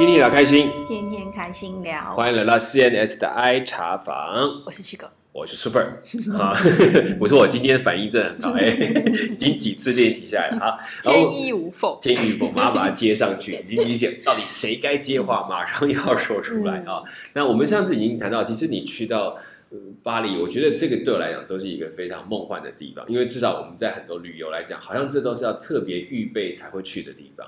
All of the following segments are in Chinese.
天天聊开心，天天开心聊。欢迎来到 CNS 的 I 茶房，我是七哥，我是 Super 啊。我说我今天反应真的很好，哎，已经几次练习下来了啊。天衣无缝。天衣无缝马上把它接上去，已经理解到底谁该接话，马上要说出来啊。那我们上次已经谈到，其实你去到呃巴黎，我觉得这个对我来讲都是一个非常梦幻的地方，因为至少我们在很多旅游来讲，好像这都是要特别预备才会去的地方，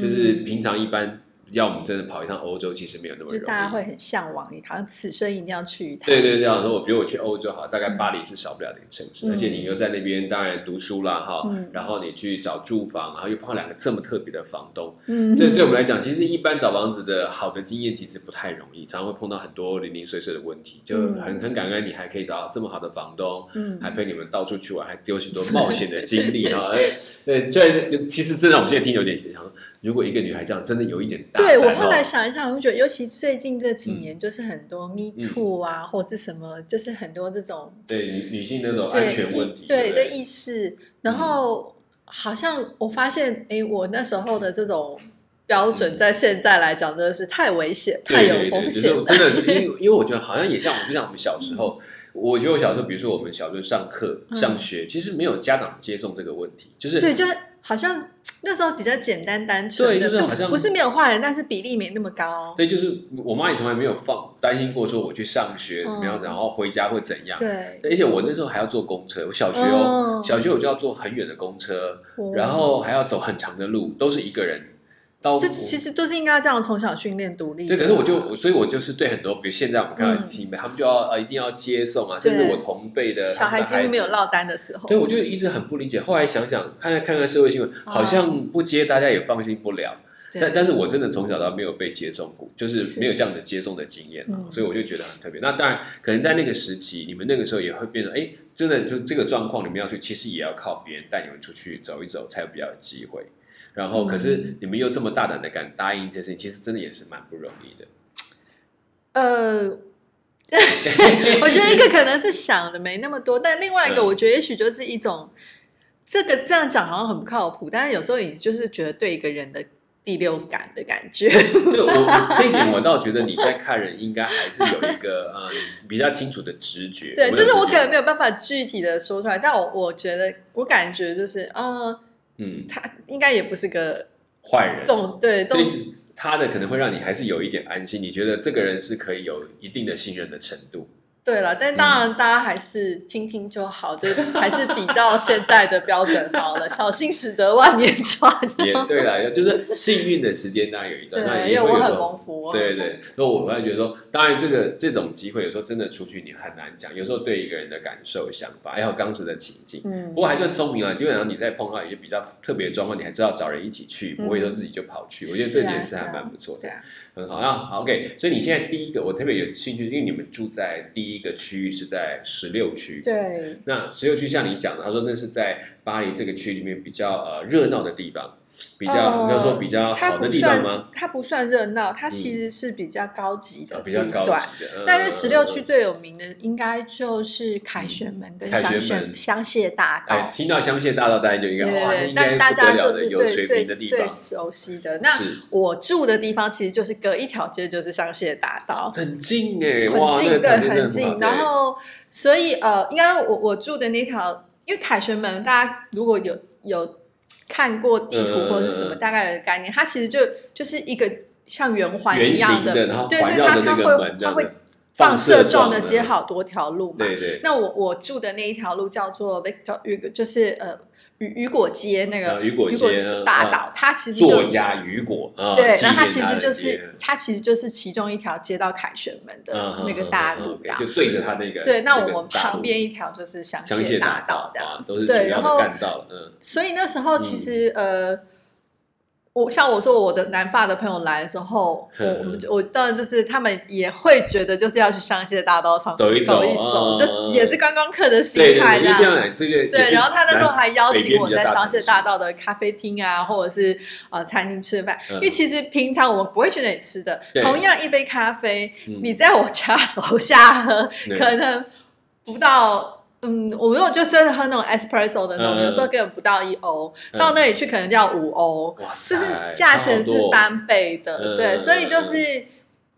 就是平常一般要我们真的跑一趟欧洲，其实没有那么容易。就大家会很向往，你好像此生一定要去一趟。对对对，说我比如我去欧洲好，大概巴黎是少不了的一个城市，嗯而且你又在那边当然读书啦哈，嗯然后你去找住房，然后又碰到两个这么特别的房东，嗯，这对我们来讲，其实一般找房子的好的经验其实不太容易，常常会碰到很多零零碎碎的问题，就嗯很很感恩你还可以找到这么好的房东，嗯还陪你们到处去玩，还丢许多冒险的经历哈。哎对，这其实真的我们现在听有点想，如果一个女孩这样，真的有一点大。对我后来想一想，我就觉得，尤其最近这几年，就是很多 Me 嗯 Too 啊，或者是什么，就是很多这种对女女性那种安全问题，对的意识，然后好像我发现，哎，我那时候的这种标准，在现在来讲，真的是太危险、太有风险真的是因为因为我觉得好像也像就像我们小时候，我觉得我小时候，比如说我们小时候上课、嗯。上学，其实没有家长接送这个问题，就是对，就是好像那时候比较简单单纯对的，就是好像不不是没有坏人，但是比例没那么高。对，就是我妈也从来没有放担心过说我去上学怎么样，嗯然后回家会怎样。对，而且我那时候还要坐公车，我小学哦，哦小学我就要坐很远的公车，哦然后还要走很长的路，都是一个人。到就其实都是应该这样从小训练独立对，啊。可是我就，所以我就是对很多，比如现在我们看到嗯亲辈，他们就要呃一定要接送啊，甚至我同辈的小孩几乎没有落单的时候。对，我就一直很不理解。后来想想，看看看看社会新闻，好像不接大家也放心不了。哦但但是我真的从小到没有被接送过，就是是没有这样的接送的经验所以我就觉得很特别。那当然，可能在那个时期，你们那个时候也会变成，哎，真的就这个状况，你们要去，其实也要靠别人带你们出去走一走，才有比较有机会。然后，可嗯是你们又这么大胆的敢答应这件事情，其实真的也是蛮不容易的。呃，我觉得一个可能是想的没那么多，但另外一个嗯我觉得也许就是一种这个这样讲好像很不靠谱，但是有时候你就是觉得对一个人的第六感的感觉。对我我 这一点，我倒觉得你在看人应该还是有一个呃 比较清楚的直觉。对，就是我可能没有有办法具体的说出来，但我我觉得我感觉就是，呃，嗯他应该也不是个坏人，动对动对他的可能会让你还是有一点安心，你觉得这个人是可以有一定的信任的程度。对了，但当然大家还是听听就好，就还是比较现在的标准好了，小心使得万年船。也对啦，就是幸运的时间当然有一段，那对，因为我很蒙福。对对，那我我会觉得说，当然这个这种机会有时候真的出去你很难讲，有时候对一个人的感受、想法，还有当时的情境。嗯不过还算聪明啊，基本上你在碰到一些比较特别的状况，你还知道找人一起去，嗯不会说自己就跑去。我觉得这点是还蛮不错的很好啊。好 OK，所以你现在第一个我特别有兴趣，因为你们住在第一个区域是在十六区，对，那十六区像你讲的，他说那是在巴黎这个区里面比较呃热闹的地方，比较呃应该说比较好的地方吗？？它不算热闹，它其实是比较高级的地较高段。级的。嗯但是十六区最有名的应该就是凯旋门跟香门榭香榭大哎，道。听到香榭大道，大家就应该对应该但大家就是有水最最最熟悉的。那我住的地方其实就是隔一条街就是香榭大道，很近哎，哇，很近，那个对，很近。然后，所以呃，应该我我住的那条，因为凯旋门，大家如果有有看过地图嗯或者是什么，大概的概念，它其实就就是一个像圆环一样形的，对，所以它它会它会放射射状的的接好多条路嘛。对对，那我我住的那一条路叫做 Victor 雨，就是呃雨雨果街那个呃雨果街嗯大道，它其实就作家雨果啊，对，纪那它其实就是它其实就是其中一条接到凯旋门的嗯那个大路就对着他那个对，那那我们旁边一条就是香香榭大道这样子。对，然后干道，嗯，所以那时候其实、呃，我像我说我的南发的朋友来的时候，我我们 就我当然就是他们也会觉得就是要去香榭大道上走一走走一走，嗯就也是观光客的心态这一定要。来这个也对，然后他那时候南还邀北请我在香榭大道的咖啡厅啊，或者是呃餐厅吃饭，嗯因为其实平常我们不会去那里吃的。同样一杯咖啡，嗯你在我家 楼下喝，可能不到嗯，我如果就真的喝那种 espresso 的那种，嗯有时候根本不到一欧，嗯。到那里去可能就要五欧，哇就是价钱是翻倍的，对，所以就是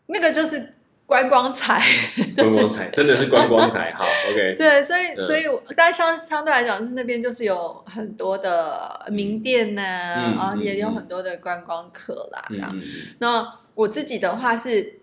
那个就是观光财，观光财，真的是观光财。好，OK，对，所以嗯。所以我，但相相对来讲是那边就是有很多的名店呐、嗯啊，也有很多的观光客啦，那我自己的话是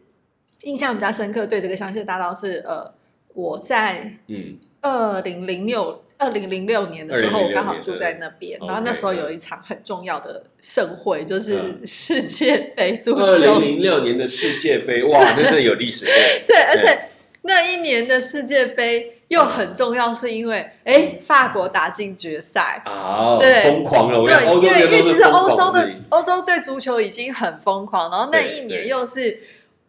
印象比较深刻，对这个香榭大道是呃，我在嗯二零零六二零零六年的时候，我刚好住在那边，然后那时候有一场很重要的盛会，就是嗯世界杯足二球零。零六年的世界杯，哇，那真的有历史对对，而且那一年的世界杯又很重要，是因为哎，法国打进决赛。啊，对疯狂了！对，因为因为其实欧洲的欧洲对足球已经很疯狂，然后那一年又是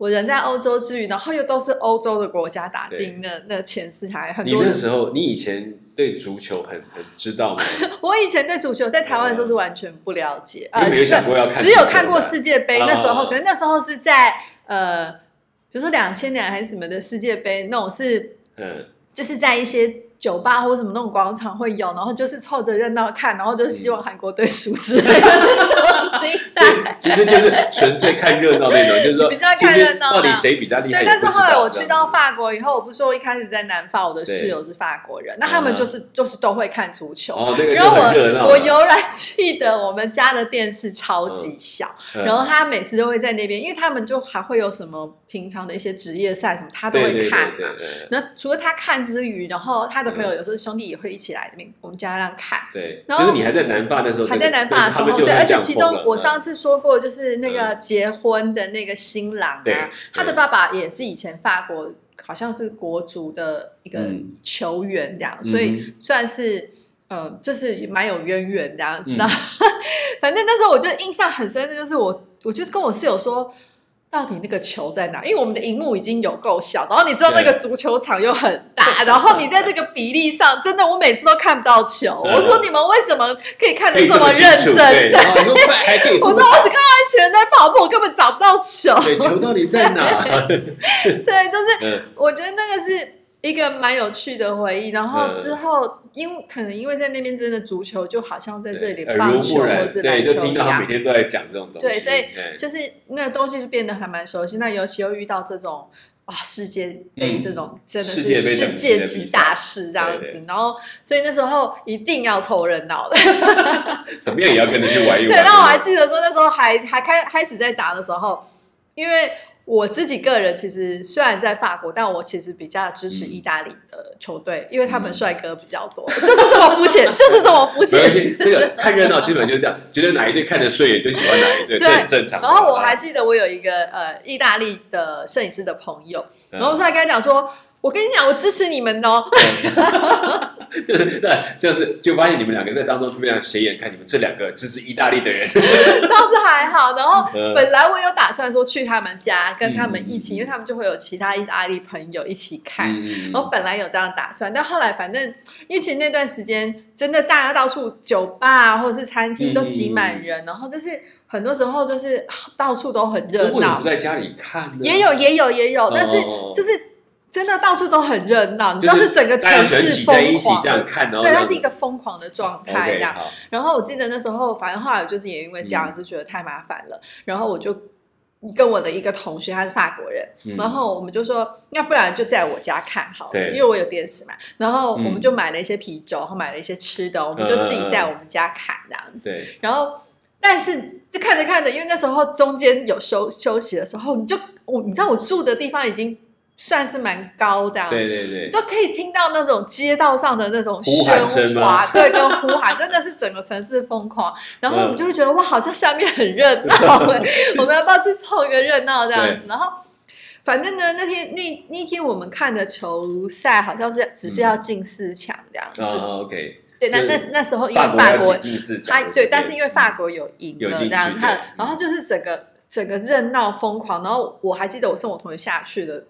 我人在欧洲之余，然后又都是欧洲的国家打进那那前四台，很多你。那时候，你以前对足球很很知道吗？我以前对足球在台湾的时候是完全不了解，你没有想过要看只有看过世界杯，啊那时候可能那时候是在呃，比如说两千年还是什么的世界杯，那种是嗯，就是在一些酒吧或什么那种广场会有，然后就是凑着热闹看，然后就是希望韩国队输之类的那种心所以态。其实就是纯粹看热闹那种，就是说，比较看热闹到底谁比较厉害对？但是后来我去到法国以后，我不是说我一开始在南法，我的室友是法国人，那他们就是就是都会看足球。哦，那个然后我我悠然记得我们家的电视超级小，嗯然后他每次都会在那边，因为他们就还会有什么平常的一些职业赛什么，他都会看那除了他看之余，然后他的朋友有时候兄弟也会一起来我们家那看。对，然后就是你还在南法的时候，还在南法的时候，对，而且其中我上嗯次说过，就是那个结婚的那个新郎啊，他的爸爸也是以前法国好像是国足的一个嗯球员这样，嗯所以算是呃，就是蛮有渊源这样子。嗯 反正那时候我就印象很深的就是我，我就跟我室友说。到底那个球在哪？因为我们的荧幕已经有够小，然后你知道那个足球场又很大，然后你在这个比例上，真的我每次都看不到球。嗯我说你们为什么可以看得这么认真？我说我只看到一群人在跑步，我根本找不到球。对球到底在哪？对，就是嗯我觉得那个是一个蛮有趣的回忆。然后嗯之后，因为可能因为在那边真的足球就好像在这里耳棒球对，就球一听到他每，天都在讲这种东西，对所以嗯就是那个东西就变得还蛮熟悉。那尤其又遇到这种。啊，世界杯嗯这种真的是世界级大事这样对对，子然后所以那时候一定要凑热闹的。怎么样也要跟着去玩一玩。对，那我还不记得说那时候还还开开始在打的时候，因为我自己个人其实虽然在法国，但我其实比较支持意大利的球队，因为他们帅哥比较多，就是这么肤浅，就是这么肤浅。这个看热闹基本就是这样，觉得哪一队看得顺眼就喜欢哪一队，这很正常。然后我还记得我有一个呃意大利的摄影师的朋友，嗯，然后他还跟他讲说。我跟你讲，我支持你们哦。就是对，就是就发现你们两个在当中非常显眼，看你们这两个支持意大利的人，倒是还好。然后 嗯本来我有打算说去他们家跟他们一起，嗯因为他们就会有其他意大利朋友一起看。嗯然后本来有这样打算，但后来反正因为其实那段时间真的大家到处酒吧啊或者是餐厅都挤满人，然后就是很多时候就是啊到处都很热闹如果你不，在家里看，也有也有也有，但是哦就是真的到处都很热闹，你知道是整个城市疯狂对，它是一个疯狂的状态这 OK 样。好，然后我记得那时候，反正后来就是也因为这样，嗯就觉得太麻烦了，然后我就跟我的一个同学，他是法国人，嗯然后我们就说，要不然就在我家看好了，因为我有电视嘛。然后我们嗯就买了一些啤酒，然后买了一些吃的，我们就自己在我们家看这样子。对，然后，但是就看着看着，因为那时候中间有休休息的时候，你就我你知道我住的地方已经算是蛮高的，对对对，都可以听到那种街道上的那种喧吗哗，对，跟呼喊，真的是整个城市疯狂。然后我们嗯就会觉得哇，好像下面很热闹哎，我们要不要去凑一个热闹这样子？然后。反正呢，那天那那天我们看的球赛好像是只是要进四强这样子。哦，OK，对，那那那时候因为法国进四强对，但是因为法国有赢了这样，去对，他然后就是整个整个热闹疯狂，然后我还记得我送我同学下去的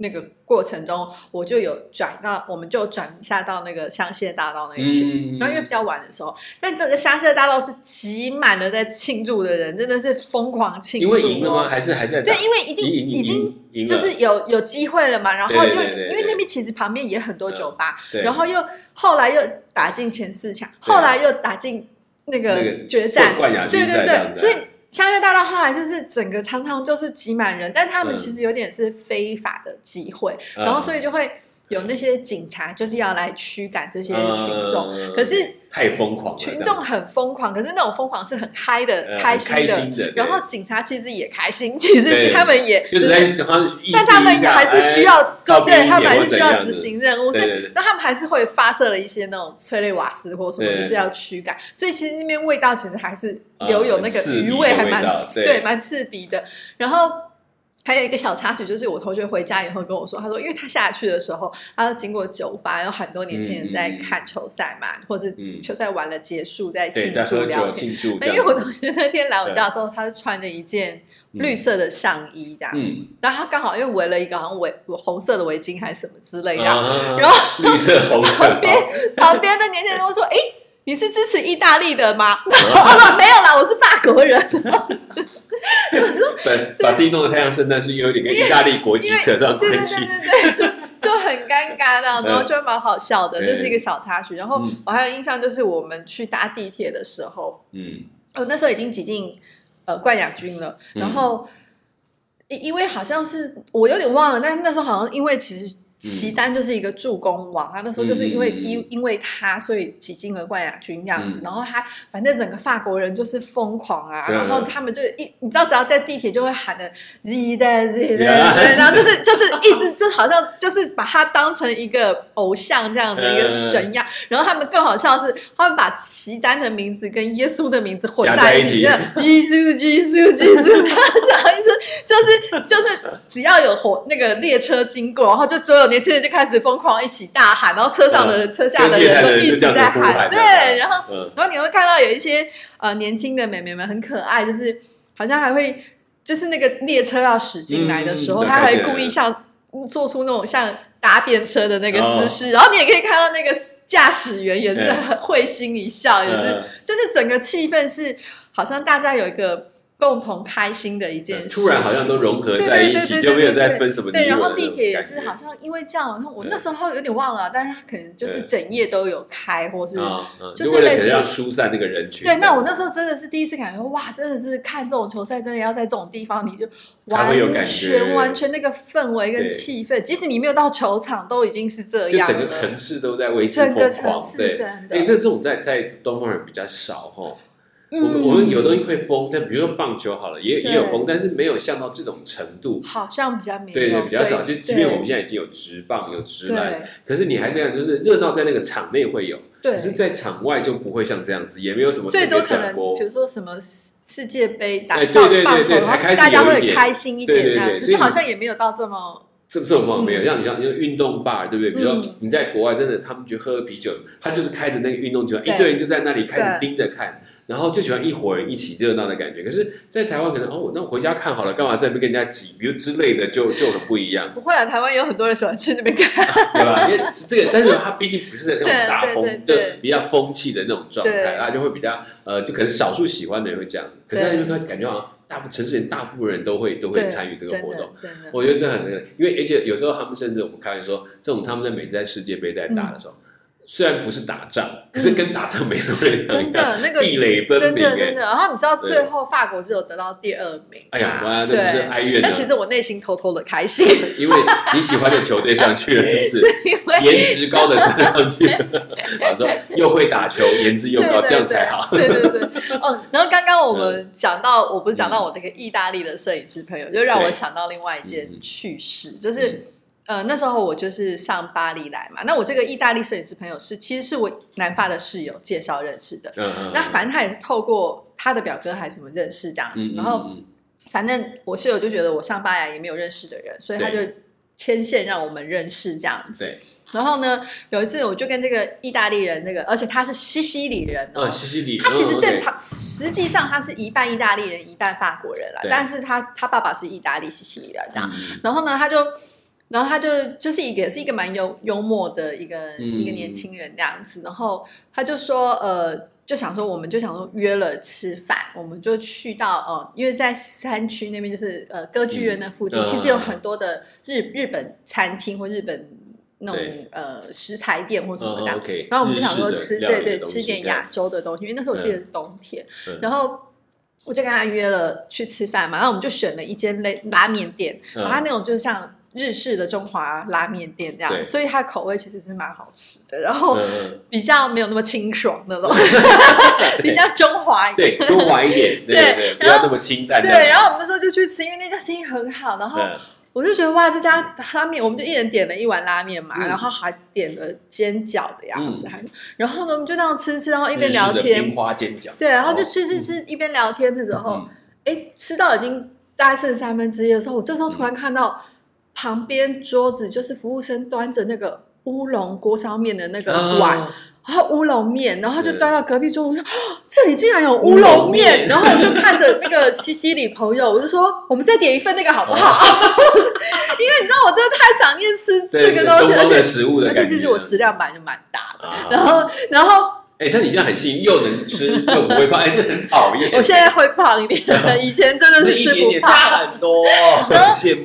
那个过程中，我就有转到，我们就转下到那个香榭大道那一区。嗯然后因为比较晚的时候，但整个香榭大道是挤满了在庆祝的人，真的是疯狂庆祝、因哦。为赢了吗？还是还在？对，因为已经已经就是有有机会了嘛，然后又因为那边其实旁边也很多酒吧，对然后又后来又打进前四强，后来又打进那那个个决战，对对对，所以香榭大道后来就是整个常常就是挤满人，但他们嗯。其实有点是非法的集会，嗯。然后所以就会有那些警察就是要来驱赶这些群众，嗯可是太疯狂了，群众很疯狂，可是那种疯狂是很嗨的、呃开心的，心的然后警察其实也开心，其实他们也就是但他们还是需要做，哎对他们还是需要执行任务，所以那他们还是会发射了一些那种催泪瓦斯或什么，就是要驱赶。所以其实那边味道其实还是啊留有那个余味，还蛮对，蛮刺鼻的。然后。还有一个小插曲，就是我同学回家以后跟我说，他说，因为他下去的时候，他要经过酒吧，有很多年轻人在看球赛嘛，或是嗯球赛完了结束在对，庆祝聊天。那因为我。同学那天来我家的时候，他是穿着一件绿色的上衣这样，嗯，然后他刚好又围了一个好像围红色的围巾还是什么之类的，啊然后绿色红色 旁边旁边的年轻人都说：“哎、你是支持意大利的吗？” 我说：“没有啦，我是法国人。对，把自己弄得太阳圣诞，是有点跟意大利国旗”扯上对对关系。对对对，就就很尴尬那样，然后嗯。就蛮好笑的，对这是一个小插曲。然后嗯。我还有印象，就是我们去搭地铁的时候，嗯。我那时候已经挤进呃冠亚军了，嗯。然后因因为好像是我有点忘了，但那时候好像因为其实齐丹就是一个助攻王，他那时候就是因为因因为他所以挤进了冠亚军这样子，嗯。然后他反正整个法国人就是疯狂啊，对然后他们就一你知道只要在地铁就会喊的 Z 的 Z 的，呀对然后就是就是一直就好像就是把他当成一个偶像这样的一个神一样，然后他们更好笑的是，他们把齐丹的名字跟耶稣的名字混在一起耶稣耶稣耶稣，这样子就是就是只要有火那个列车经过，然后就所有年轻人就开始疯狂一起大喊，然后车上的人、车下的人人都一起在喊，喊。对，然后嗯，然后你会看到有一些呃年轻的美眉们很可爱，就是好像还会就是那个列车要驶进来的时候，嗯她还故意像做出那种像搭便车的那个姿哦势，然后你也可以看到那个驾驶员也是会心一笑，也是呃就是整个气氛是好像大家有一个共同开心的一件事情，突然好像都融合对在一起，就没有再分什么对，然后地铁也是，好像因为这样，然后我那时候有点忘了，但是他可能就是整夜都有开，或是就是为了要疏散那个人群。对，那我那时候真的是第一次感觉，哇，真的是看这种球赛，真的要在这种地方，你就完全完全那个氛围跟对气氛，即使你没有到球场，都已经是这样了。整个城市都在为之整个疯狂城，市对。真的，哎，这这种在在东方人比较少哈。我们嗯。我们有东西会疯，但比如说棒球好了，也也有疯，但是没有像到这种程度。好像比较没有，对对，比较少。就即便我们现在已经有直棒、有直篮，可是你还这样，就是热闹在那个场内会有，对。可是在场外就不会像这样子，也没有什么最多可能比。如说什么世界杯打哎上对对对棒球，然后对才开始大家会有一点。开心一对对点对所以你是好像也没有到这么这这种方法没有，嗯。像你像你说运动 bar 对不对？比如你在国外，真的他们去喝啤酒，他就是开着那个运动酒，一堆人就在那里开始盯着看，然后就喜欢一伙人一起热闹的感觉。可是，在台湾可能哦，那我回家看好了，干嘛在那边跟人家挤，比如之类的，就就很不一样，不会啊。台湾有很多人喜欢去那边看，对吧？因为这个，但是它毕竟不是那种大风，就比较风气的那种状态，对大家就会比较呃，就可能少数喜欢的人会这样，可是在那边感觉好像大部城市人大部分人都会都会参与这个活动。我觉得这很那个，因为而且有时候他们甚至我们开玩笑说，这种他们在每次在世界杯在打的时候，虽然不是打仗，可是跟打仗没什么两样，真的那个 壁垒分真明真。的真的，然后你知道最后法国只有得到第二名，哎呀，哇，那不是哀怨的，但其实我内心偷偷的开心，因为你喜欢的球队上去了，是不是？因为 颜值高的站上去了，我说又会打球，颜值又高，这样才好。对对对，哦，然后刚刚我们讲到，我不是讲到我那个意大利的摄影师朋友，就让我想到另外一嗯件趣事，就是。呃，那时候我就是上巴黎来嘛，那我这个意大利摄影师朋友是，其实是我南发的室友介绍认识的。嗯嗯，那反正他也是透过他的表哥还是什么认识这样子，嗯，然后嗯反正我室友就觉得我上巴黎也没有认识的人，所以他就牵线让我们认识这样子。对，然后呢，有一次我就跟这个意大利人，那个而且他是西西里人哦，嗯，西西里，他其实嗯正，常，实际上他是一半意大利人，一半法国人啦。但是他他爸爸是意大利西西里人这样。嗯然后呢，他就然后他就就是一个也是一个蛮幽幽默的一个、嗯。一个年轻人这样子，然后他就说呃，就想说我们就想说约了吃饭，我们就去到呃，因为在山区那边就是呃歌剧院那附近，嗯。其实有很多的日日本餐厅或日本那种呃食材店或什么的。然后我们就想说吃，对对，吃点亚洲的东西，因为那时候我记得是冬天，嗯。然后我就跟他约了去吃饭嘛，然后我们就选了一间类拉面店，嗯然后他那种就是像日式的中华拉面店这对。样，所以它口味其实是蛮好吃的，然后嗯比较没有那么清爽那种，比较中华一点。对，多滑一点，对对对，不要那么清淡。对，然后我们那时候就去吃，因为那家生意很好，然后嗯。我就觉得哇，这家拉面，我们就一人点了一碗拉面嘛，嗯。然后还点了煎饺的样子，嗯。还然后呢，我们就那样吃吃，然后一边聊天。冰，花煎饺，对，然后就哦。吃吃吃，一边聊天的时候，嗯。哎、吃到已经大概剩三分之一的时候，我这时候突然看到旁边桌子就是服务生端着那个乌龙锅烧面的那个碗，啊然后乌龙面，然后就端到隔壁桌，我说、哦这里竟然有乌乌龙龙面，然后我就看着那个西西里朋友，我就说我们再点一份那个好不好？因为你知道我真的太想念吃对这个东西，而且食物的。而且其实我食量本来就蛮大的，啊，然后然后哎，但你这样很幸运，又能吃又不会胖，哎，这很讨厌。我现在会胖一点，以前真的是吃不胖。很多。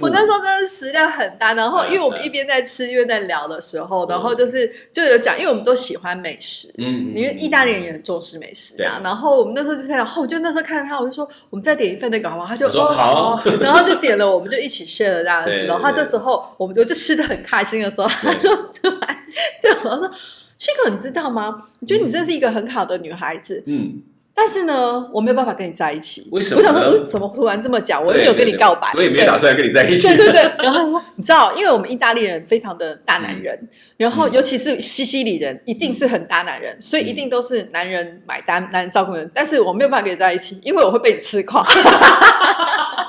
我那时候真的食量很大，然后嗯因为我们一边在吃一边在聊的时候，然后就是就有讲，因为我们都喜欢美食，嗯，嗯因为意大利人也很重视美食啊。然后我们那时候就在讲，后我就那时候看到他，我就说我们再点一份那个好吗？他就哦好好，然后就点了，我们就一起 share 了这样子。然后他这对时候我们我就吃的很开心的时候，他就突然对我说：“七哥，你知道吗？我觉得你真是一个很好的女孩子，嗯，但是呢，我没有办法跟你在一起。为什么我想说，嗯，怎么突然这么讲？我也没有跟你告白，我也没有打算跟你在一起。对对对，然后他说，你知道，因为我们意大利人非常的大男人，然后嗯尤其是西西里人，一定是很大男人，所以一定都是男人买单，男人照顾人。但是我没有办法跟你在一起，因为我会被你吃垮。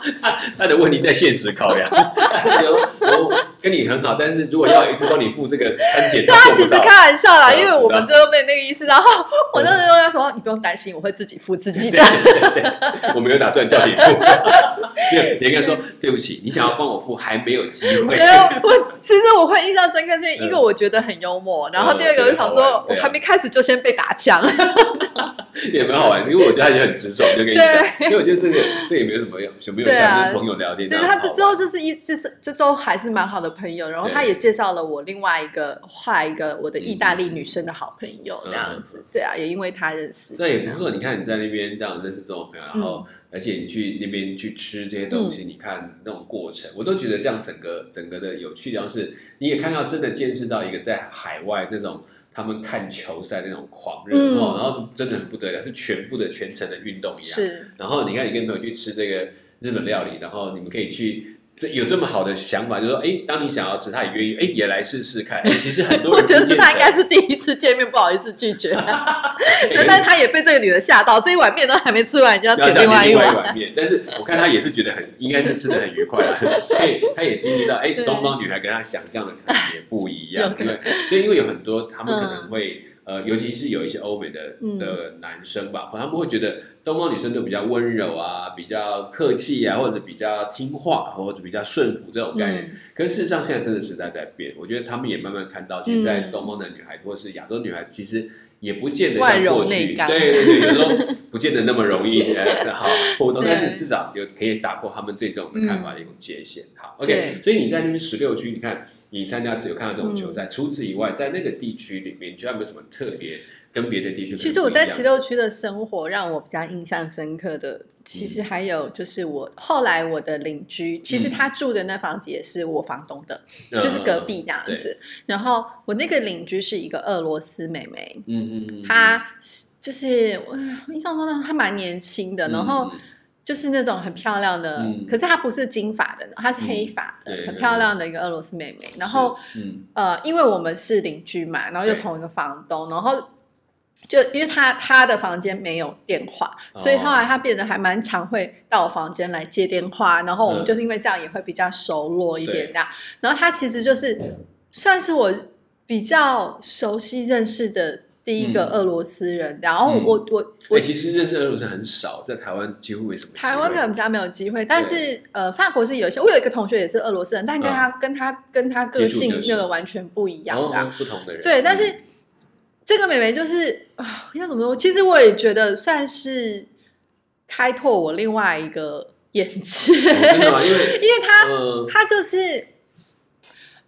他他的问题在现实考量，我跟你很好，但是如果要一直帮你付这个餐钱，对他其实开玩笑啦，因为我们真的被那个意思。然后我那时候要说，你不用担心，我会自己付自己的。对对，我没有打算叫你付，没有，你应该说对不起，你想要帮我付还没有机会。我其实我会印象深刻，就是一个嗯我觉得很幽默，然后第二个我就想说，我还没开始就先被打枪。也蛮好玩，因为我觉得他也很直爽，就跟你讲，因为我觉得这个这也没有什么什么有对啊。朋友聊天这对他这之后就是一这这都还是蛮好的朋友，然后他也介绍了我另外一个画一个我的意大利女生的好朋友嗯这样子，对啊，也因为他认识，那也不错。你看你在那边这样认识这种朋友，然后、嗯。而且你去那边去吃这些东西，你看那种过程，我都觉得这样整个整个的有趣的地方是，你也看到真的见识到一个在海外这种他们看球赛那种狂热、嗯。哦，然后真的很不得了，是全部的全程的运动一样。是。然后你看你跟朋友去吃这个日本料理，然后你们可以去。这有这么好的想法，就是说，哎，当你想要吃，他也愿意，哎，也来试试看。哎，其实很多我人觉得他应该是第一次见面，不好意思拒绝，哎但但是他也被这个女的吓到，这一碗面都还没吃完，就要要点另外一碗。面，但是我看他也是觉得很，应该是吃的很愉快啊，所以他也经历到，哎，对东方女孩跟他想象的可能也不一样，有可能因为对，因为有很多他们可能会。呃，尤其是有一些欧美的嗯的男生吧，他们会觉得东方女生都比较温柔啊，比较客气啊，或者比较听话，或者比较顺服这种概念。嗯，可是事实上，现在真的时代在变，我觉得他们也慢慢看到，其实，在嗯东方的女孩子或是亚洲女孩，其实也不见得像过去，对对对，有时候不见得那么容易 呃是好互动，但是至少有可以打破他们对这种的看法的一种界限。好，OK，所以你在那边十六区，你看你参加有看到这种球嗯。赛，除此以外，在那个地区里面，你觉得有没有什么特别跟别的地区？其实我在十六区的生活让我比较印象深刻的，其实还有就是我后来我的邻居，其实他住的那房子也是我房东的，嗯就是隔壁这样子。然后我那个邻居是一个俄罗斯妹妹，嗯嗯嗯，她就是我印象中她蛮年轻的，然后嗯。就是那种很漂亮的，嗯可是她不是金发的，她是黑发的，嗯很漂亮的一个俄罗斯妹妹。然后嗯。呃，因为我们是邻居嘛，然后又同一个房东，然后就因为他他的房间没有电话，哦所以后来他变得还蛮常会到我房间来接电话，然后我们嗯。就是因为这样也会比较熟络一点对。这样。然后他其实就是算是我比较熟悉认识的第一个嗯。俄罗斯人，然后嗯。我我我哎，其实认识俄罗斯很少，在台湾几乎没什么。台湾可能比较没有机会，但是呃，法国是有一些。我有一个同学也是俄罗斯人，但跟他、跟他跟他个性那个完全不一样哦的啊、不同的人，对，但是嗯这个妹妹就是啊，要怎么说？其实我也觉得算是开拓我另外一个眼界，哦真的吗？因为 因为她嗯她就是。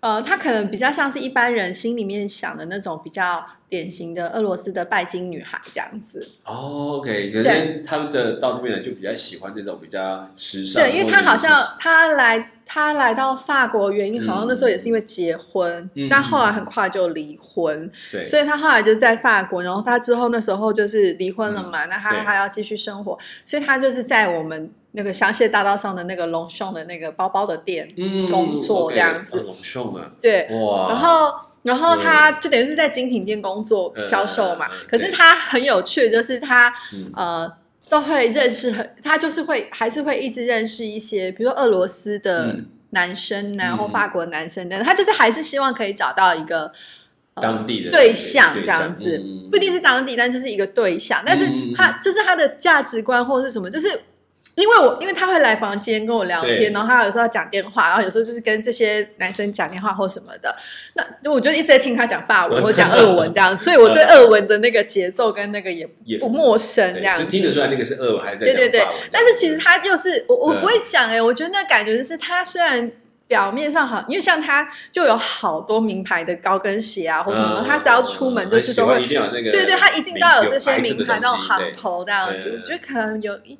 呃，她可能比较像是一般人心里面想的那种比较典型的俄罗斯的拜金女孩这样子。哦，OK，可是他们的到这边来就比较喜欢这种比较时尚，对，因为她好像她来她来到法国原因，嗯。好像那时候也是因为结婚，嗯但后来很快就离婚，对，所以她后来就在法国，然后她之后那时候就是离婚了嘛，那她嗯对。还要继续生活，所以她就是在我们那个香榭大道上的那个龙胸的那个包包的店，嗯工作这样子。哦龙秀嘛，对，哇，然后。然后他就等于是在精品店工作嗯销售嘛可是他很有趣，就是她嗯。呃都会认识很，她就是会还是会一直认识一些，比如说俄罗斯的嗯。男生啊，嗯。或法国的男生等，他就是还是希望可以找到一个呃当地的对象对这样子，嗯。不一定是当地，但就是一个对象。但是他就是他的价值观或者是什么，就是因为我因为他会来房间跟我聊天，然后他有时候要讲电话，然后有时候就是跟这些男生讲电话或什么的。那我就一直在听他讲法文 或讲俄文这样，所以我对俄文的那个节奏跟那个也也不陌生这样子。就听得出来那个是俄文还是在对对对但是其实他又是我我嗯不会讲哎、我觉得那感觉就是他虽然表面上好，因为像他就有好多名牌的高跟鞋啊或什么他只要出门就是都会对对，他一定都要有这些名牌那种行头这样子。我觉得可能有一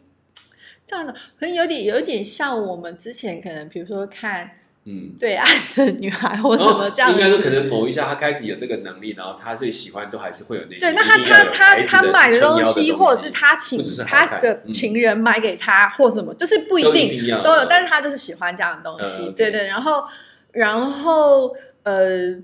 这样的，可能有点有一点像我们之前可能比如说看嗯。对岸的女孩或什么这样应该说，可能某一下他开始有这个能力，然后他最喜欢都还是会有那对，那他他他他买的东西，或者是他请是他的情人买给他或什么，就是不一都定一都有，但是他就是喜欢这样的东西，对对，然后然后呃，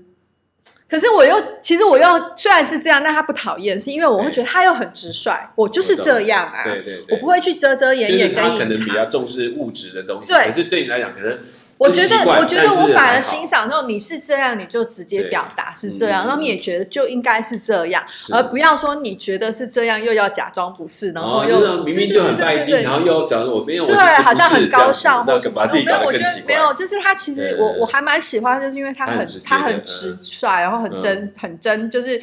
可是我又其实我又虽然是这样，但他不讨厌，是因为我会觉得他又很直率，我就是这样啊，对对对，我不会去遮遮掩就是掩跟他可能。比较重视物质的东西，对。可是对你来讲，可能我觉得，我觉得我反而欣赏那种你是这样，你就直接表达是这样，嗯然后你也觉得就应该是这样，是而不要说你觉得是这样，又要假装不是，然后哦，又、就是明明就很拜金，对对对对对然后又假装我没有，对，其实不好像很高尚或什么。把自己没有，我。觉得没有，就是他其实我我还蛮喜欢，就是因为他很他很直率，然后很真很真，就是。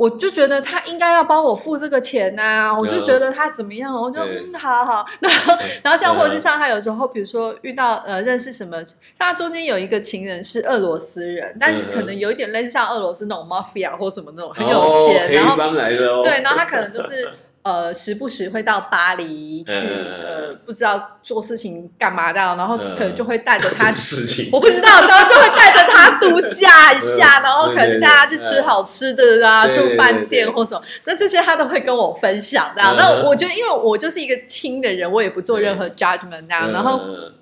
我就觉得他应该要帮我付这个钱呐、我就觉得他怎么样，我就嗯，好好。然后，然后像或者是嗯像他有时候，比如说遇到呃认识什么，像他中间有一个情人是俄罗斯人，但是可能有一点类似像俄罗斯那种 mafia 或什么那种很有哦钱，然后来的哦，对，然后他可能就是呃，时不时会到巴黎去，嗯呃，不知道做事情干嘛的，然后嗯。可能就会带着他我不知道，然后就会带着他度假一下，嗯然后可能对对带他去吃好吃的啊，住饭店或什么，那这些他都会跟我分享的。嗯那我觉得，因为我就是一个听的人，我也不做任何 judgment 那样，然后嗯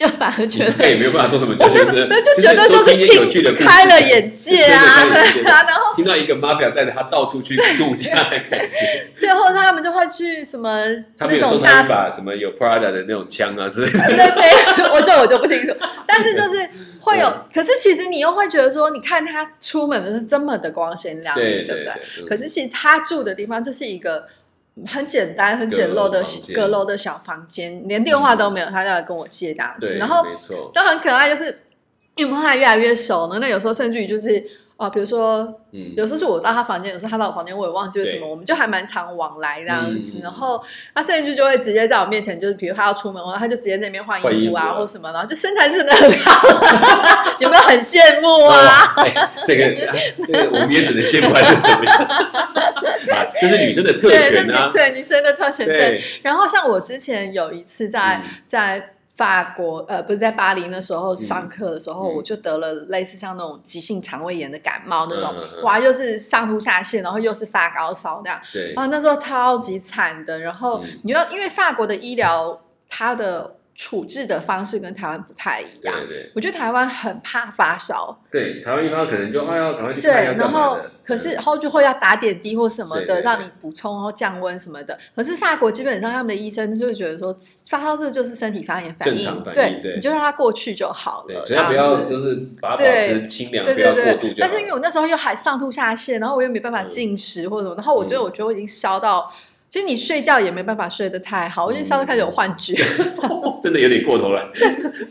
就反而觉得他也没有办法做什么决定，没有就觉得就是听有趣的故事开了眼界啊，然后听到一个 mafia 带着他到处去度假的感觉，对，或者他们就会去什么他们那种大有送他一把什么有 Prada 的那种枪啊之类的，对对，我这我就不清楚。但是就是会有，可是其实你又会觉得说，你看他出门的是这么的光鲜亮丽，对对不对对？可是其实他住的地方就是一个很简单、很简陋的阁楼的小房间，连电话都没有，他就来跟我借这样子。然后，都很可爱，就是因为我们后来越来越熟呢，那有时候甚至于就是。哦，比如说，嗯，有时候是我到他房间，有时候他到我房间，我也忘记为什么，我们就还蛮常往来这样子。嗯然后他甚至就会直接在我面前，就是比如他要出门，然后他就直接在那边换衣服啊，或什么，然后就身材真的很好，有没有很羡慕啊？这个啊这个我们也只能羡慕还是怎么样啊？这是女生的特对，权啊对，对，女生的特权。对，对，然后像我之前有一次在、嗯在法国，呃，不是在巴黎那时候上课的时候，嗯我就得了类似像那种急性肠胃炎的感冒那种哇，又是上吐下泻，然后又是发高烧那样。对，啊，那时候超级惨的。然后嗯你要因为法国的医疗，它的处置的方式跟台湾不太一样。对对对。我觉得台湾很怕发烧，对，台湾一般可能就哎呀，赶快去对，然后可是后就会要打点滴或什么的，让你补充然后降温什么的。可是法国基本上他们的医生就会觉得说，发烧这就是身体发炎反应，对你就让它过去就好了，，对只要不要就是把它保持清凉，对不要过度。但是因为我那时候又还上吐下泻，然后我又没办法进食或者什么，然后我觉得嗯。我觉得我已经烧到，其实你睡觉也没办法睡得太好，我已经烧到开始有幻觉，真的有点过头了，是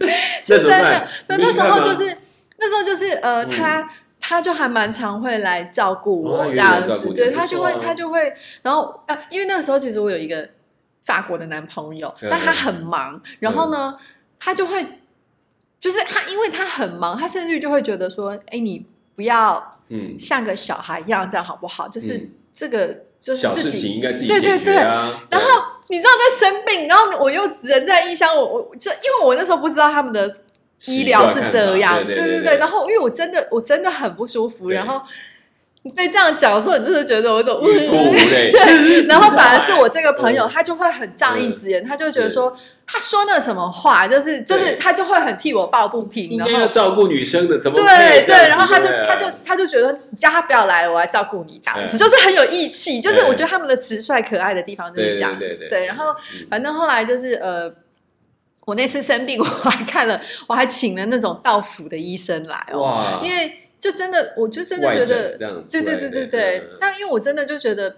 真的。那那时候就是那时候就是呃，嗯。他他就还蛮常会来照顾我这样子，对他就会他就会，然后啊，因为那个时候其实我有一个法国的男朋友，嗯。但他很忙，然后呢，他就会就是他因为他很忙，他甚至就会觉得说，哎，你不要嗯，像个小孩一样，这样好不好？就是嗯这个就是小自己。事情应该自己对对解决啊。然后你知道在生病，然后我又人在异乡，我我就因为我那时候不知道他们的医疗是这样，对对对对然后因为我真的我真的很不舒服，然后你被这样讲的时候，你真的觉得我有种无泪。对，然后反而是我这个嗯朋友，他就会很仗义直言，他就觉得说他说那什么话，就是就是他就会很替我抱不平，应然后该要照顾女生的，怎么对对，然后他就他就他就觉得你叫他不要来了，我来照顾你。这样子，嗯。就是很有义气。就是我觉得他们的直率可爱的地方就是这样子。对然后嗯。反正后来就是呃，我那次生病，我还看了，我还请了那种到府的医生来哦，因为就真的，我就真的觉得，对对对对对嗯。但因为我真的就觉得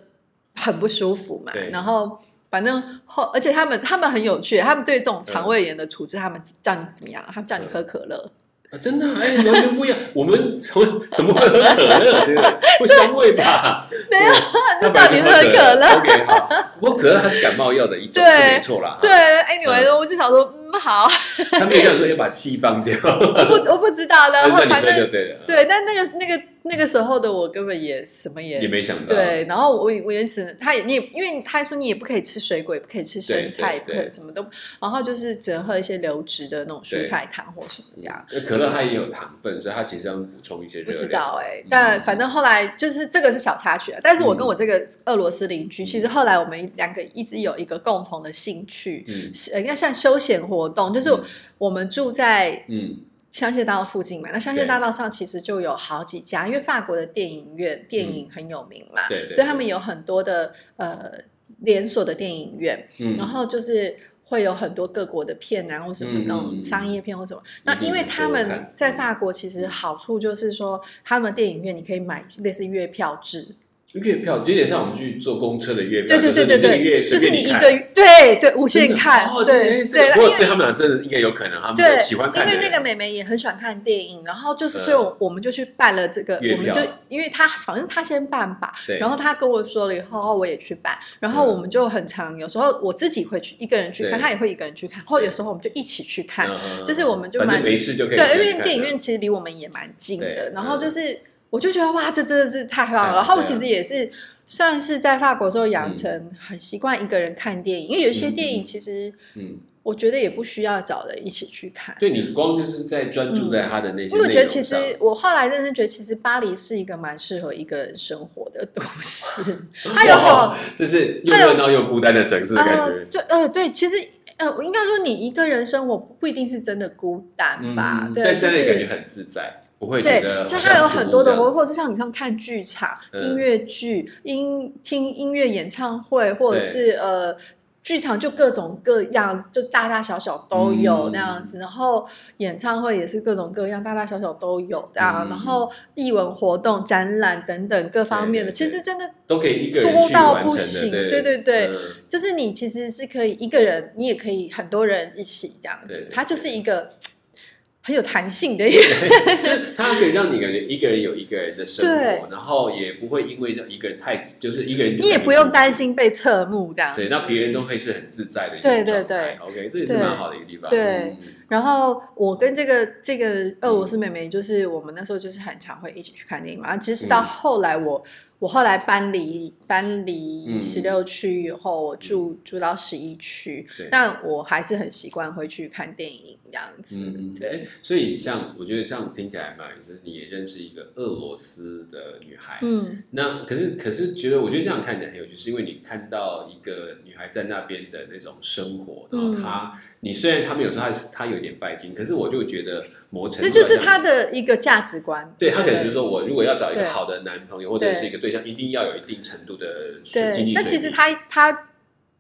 很不舒服嘛，然后。反正后，而且他们他们很有趣，他们对这种肠胃炎的处置，他们叫你怎么样？他们叫你喝可乐，啊，真的啊，哎，完全不一样。我们怎么怎么会喝可乐？对不对？会伤胃吧？没有，他就叫你喝可乐。OK，好。不过可乐它是感冒药的一种，对没错啦。对，anyway，我就想说，嗯，好，他没有跟我说要把气放掉，我不我不知道，然但是你喝就后反正对了，对，但那个那个那个时候的我根本也什么也也没想到，对，然后我我也只能，他也你也因为他说你也不可以吃水果，也不可以吃生菜，也不可以什么都，然后就是只能喝一些流质的那种蔬菜汤或什么这样。那可乐它也有糖分，所以它其实要补充一些不知。道哎、嗯但反正后来就是这个是小插曲啊。但是我跟嗯我这个俄罗斯邻居，其实后来我们两个一直有一个共同的兴趣，嗯应该算休闲活动，就是嗯我们住在嗯，香榭大道附近嘛。那香榭大道上其实就有好几家，因为法国的电影院电影很有名嘛，嗯对对所以他们有很多的呃连锁的电影院，嗯然后就是。会有很多各国的片啊，或什么嗯那种嗯商业片或什么。那因为他们在法国，其实好处就是说，他们电影院你可以买类似月票制，月票有点像我们去坐公车的月票，对对对对就是你月对，就是你一个月对对无限看哦，对对，不过对他们俩真的应该有可能，他们对，喜欢看，因为那个妹妹也很喜欢看电影，然后就是，嗯所以我我们就去办了这个，我们就因为她好像她先办吧，然后她跟我说了以后，哦我也去办，然后嗯我们就很常，有时候我自己会去一个人去看，对她也会一个人去看，或者有时候我们就一起去看，就是我们就蛮没事就可以对，因为电影院其实离我们也蛮近的，然后嗯就是我就觉得哇，这真的是太棒了，对然后对啊。其实也是。算是在法国之后养成很习惯一个人看电影，因为有些嗯电影嗯其实嗯，我觉得也不需要找人一起去看。对你光就是在专注在他的那些内因为，我觉得其实我后来认真觉得，其实巴黎是一个蛮适合一个人生活的都市，它有好哇，这是又热闹又孤单的城市的感呃觉，，就呃对，其实呃我应该说你一个人生活不一定是真的孤单吧，嗯对，但就是在那里感觉很自在，不会觉对得，就它有很多的，活，或或者是像你像看剧场、嗯。音乐剧、音听音乐演唱会，或者是呃。剧场就各种各样，就大大小小都有嗯那样子，然后演唱会也是各种各样，大大小小都有这样，嗯。然后艺文活动、展览等等各方面的，对对对其实真的都可以一个人去多到不行对。对对就是你其实是可以一个人，你也可以很多人一起这样子它就是一个很有弹性的一个。它可以让你感觉一个人有一个人的生活，然后也不会因为一个人太就是一个人你也不用担心被侧目这样子。对，那别人都会是很自在的一种对对状态 OK，这也是对蛮好的一个地方。对嗯然后我跟这个这个俄罗斯妹妹，就是我们那时候就是很常会一起去看电影嘛。其实到嗯后来我我后来搬离搬离嗯。十六区以后，我住住到十一区对，但我还是很习惯会去看电影这样子。嗯，对，哎，所以像我觉得这样听起来蛮有意思，你也认识一个俄罗斯的女孩，嗯，那可是可是觉得，我觉得这样看起来很有趣，是因为你看到一个女孩在那边的那种生活，然后嗯。她，你虽然她没有说她她有点拜金，可是我就觉得某程度这就是他的一个价值观。对他可能就是说我如果要找一个好的男朋友或者是一个对象，一定要有一定程度的水经对，济。那其实他他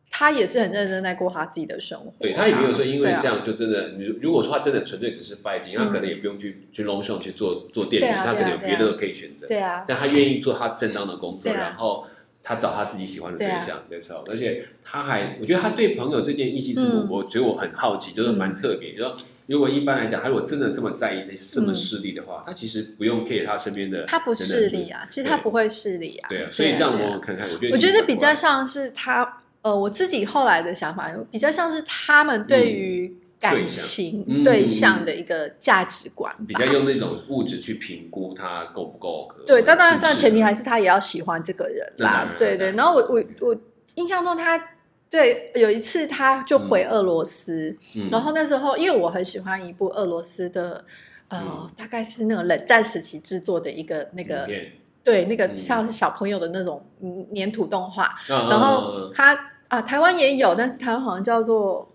他也是很认真在过他自己的生活啊。对他也没有说因为这样就真的，你如如果说他真的纯粹只是拜金，他可能也不用去去 long show 去做做店员，啊他可能有别的可以选择。对啊，但他愿意做他正当的工作，啊然后他找他自己喜欢的对象，没错。而且他还，我觉得他对朋友这件义气之母，嗯我觉得我很好奇，就是蛮特别。就说如果一般来讲，他如果真的这么在意这这么嗯势利的话，他其实不用 care 他身边的他不势利啊，其实他不会势利啊。对啊，所以这样对啊我看看，我觉得我觉得比较像像是他，呃，我自己后来的想法，比较像是他们对于感情嗯对象的一个价值观吧。比较用那种物质去评估他够不够格。对，但当然，是不是但前提还是他也要喜欢这个人。啦对对，然然后我我我印象中他。对，有一次他就回俄罗斯，嗯然后那时候因为我很喜欢一部俄罗斯的，呃，嗯大概是那个冷战时期制作的一个那个影对，那个嗯像是小朋友的那种嗯粘土动画，然然后他啊，台湾也有，但是台湾好像叫做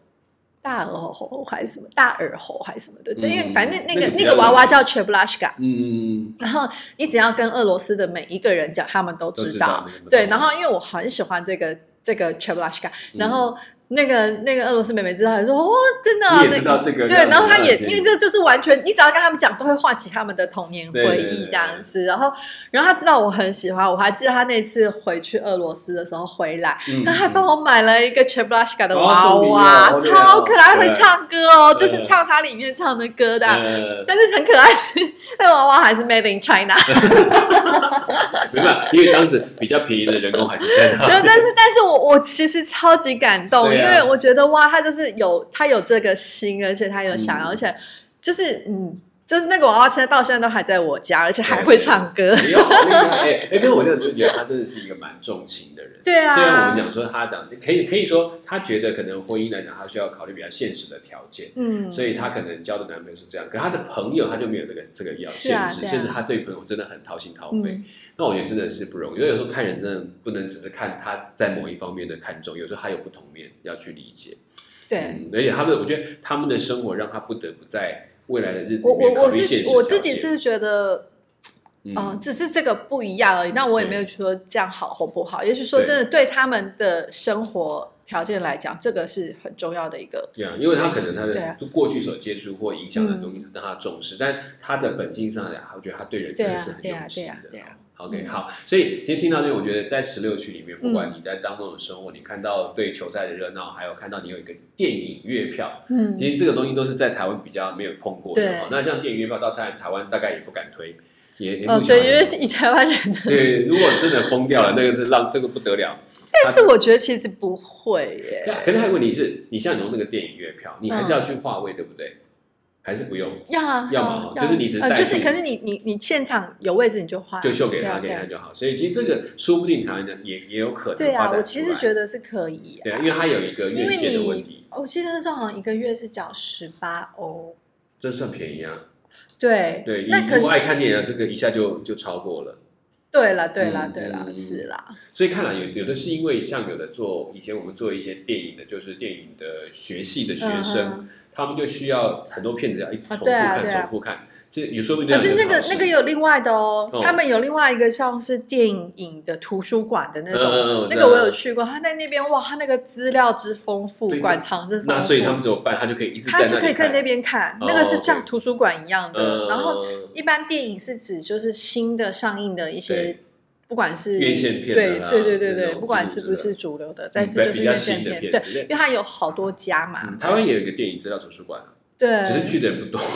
大耳猴还是什么大耳猴还是什么的，对，因为嗯反正那那个那个娃娃叫 Cheblaska，嗯，然后你只要跟俄罗斯的每一个人讲，他们都都知知道。对，然后因为我很喜欢这个这个 Cheblaska，然嗯后那个那个俄罗斯妹妹知道，还说哦，真的啊，你也那知道这个对，然后她也因为这这就是完全，你只要跟他们讲，都会唤起他们的童年回忆这样子。然后，然后她知道我很喜欢，我还记得她那次回去俄罗斯的时候回来，嗯还帮我买了一个 Cheblaska 的哦娃娃，哦超可爱，哦会唱歌哦，就是唱它里面唱的歌的。呃，但是很可爱是，那娃娃还是 Made in China。没办法，因为当时比较便宜的人工还是在那。然后，但是，但是我我其实超级感动，因为我觉得哇，他就是有他有这个心，而且他有想要，嗯。而且就是嗯，就是那个娃娃，现在到现在都还在我家，而且还会唱歌。哎呦，好厉害！哎哎，可是我就就觉得他真的是一个蛮重情的人。对啊虽然我们讲说他讲可以可以说他觉得可能婚姻来讲，他需要考虑比较现实的条件。嗯，所以他可能交的男朋友是这样，可他的朋友他就没有这个这个要限制，甚至他对朋友真的很掏心掏肺。嗯那我觉得真的是不容易，因为有时候看人真的不能只是看他在某一方面的看重，有时候还有不同面要去理解。对。嗯，而且他们，我觉得他们的生活让他不得不在未来的日子我里面我我考虑现实是我自己是觉得，嗯嗯，只是这个不一样而已。那我也没有说这样好或不好，也就是说，真的对他们的生活条件来讲，这个是很重要的一个。对啊，因为他可能他的过去所接触或影响的东西让他重视，但他的本性上来讲，我觉得他对人真的是很对啊用心的。对啊对啊对啊 OK，嗯好，所以今天听到这边，我觉得在十六区里面，不管你在当中的生活，你看到对球赛的热闹，还有看到你有一个电影月票，嗯，其实这个东西都是在台湾比较没有碰过的。哦那像电影月票到台台湾大概也不敢推，也也哦，目前对，因为以台湾人的，对，如果真的疯掉了，那个是让这个不得了。但是我觉得其实不会耶。可能还有问题是，你像你用那个电影月票，你还是要去划位，对不对？还是不用？要啊，要嘛啊就是你只是呃，带就是去可是你你你现场有位置你就换，就秀给他，给他就好。所以其实这个说不定台湾的也也有可能对啊，我其实觉得是可以对啊，啊因，为他有一个因为院线的问你题，我记得那时候好像一个月是缴十八欧，这算便宜啊。对对，那可如果爱看电影，这个一下就就超过了。对了对了嗯对了嗯是啦，所以看来有有的是因为像有的做以前我们做一些电影的，就是电影的学系的学生，嗯他们就需要很多片子要一直重复啊对啊。看、重复看，这有说不定可是那个那个有另外的哦哦，他们有另外一个像是电影的图书馆的那种，那个我有去过，他在那边哇，他那个资料之丰富，馆藏之丰富，那所以他们怎么办？他就可以一直在他就可以在那边看，哦那个是像图书馆一样的。呃然后一般电影是指就是新的上映的一些对，不管是院线片的对啦对对对对，不管是不是主流的，但是就是院线片，对，对因为它有好多家嘛嗯，台湾也有一个电影资料图书馆啊，对，只是去的人不多。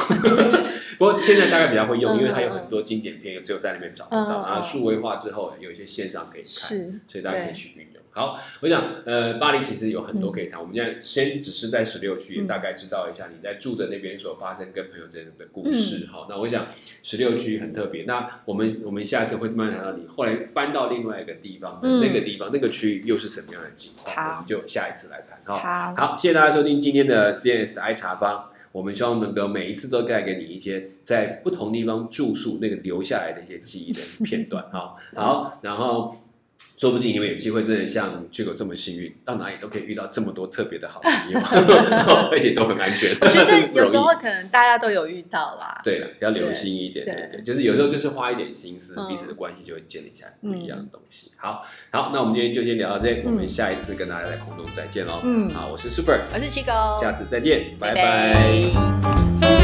不过现在大概比较会用，嗯因为它有很多经典片，只有在那边找不到。嗯嗯然后数位化之后，有一些线上可以看，是，所以大家可以去运用。好，我想，呃，巴黎其实有很多可以谈。我们现在先只是在十六区，也大概知道一下你在住的那边所发生跟朋友之间的故事。好，那我想十六区很特别。那我们我们下一次会慢慢谈到你后来搬到另外一个地方，那个地方那个区域又是什么样的情况？我们就下一次来谈。好，好，谢谢大家收听今天的 CNS 的爱茶坊。我们希望能够每一次都带给你一些在不同地方住宿那个留下来的一些记忆的片段。哈，好，然后。说不定你们有机会真的像巨狗这么幸运，到哪里都可以遇到这么多特别的好朋友，而且都很安全。我觉得 有时候可能大家都有遇到啦。对了，要留心一点，对对，就是有时候就是花一点心思，彼此的关系就会建立起来不一样的东西。好，好，那我们今天就先聊到这，我们下一次跟大家在空中再见喽。嗯，好，我是 Super，我是七狗，下次再见，拜拜。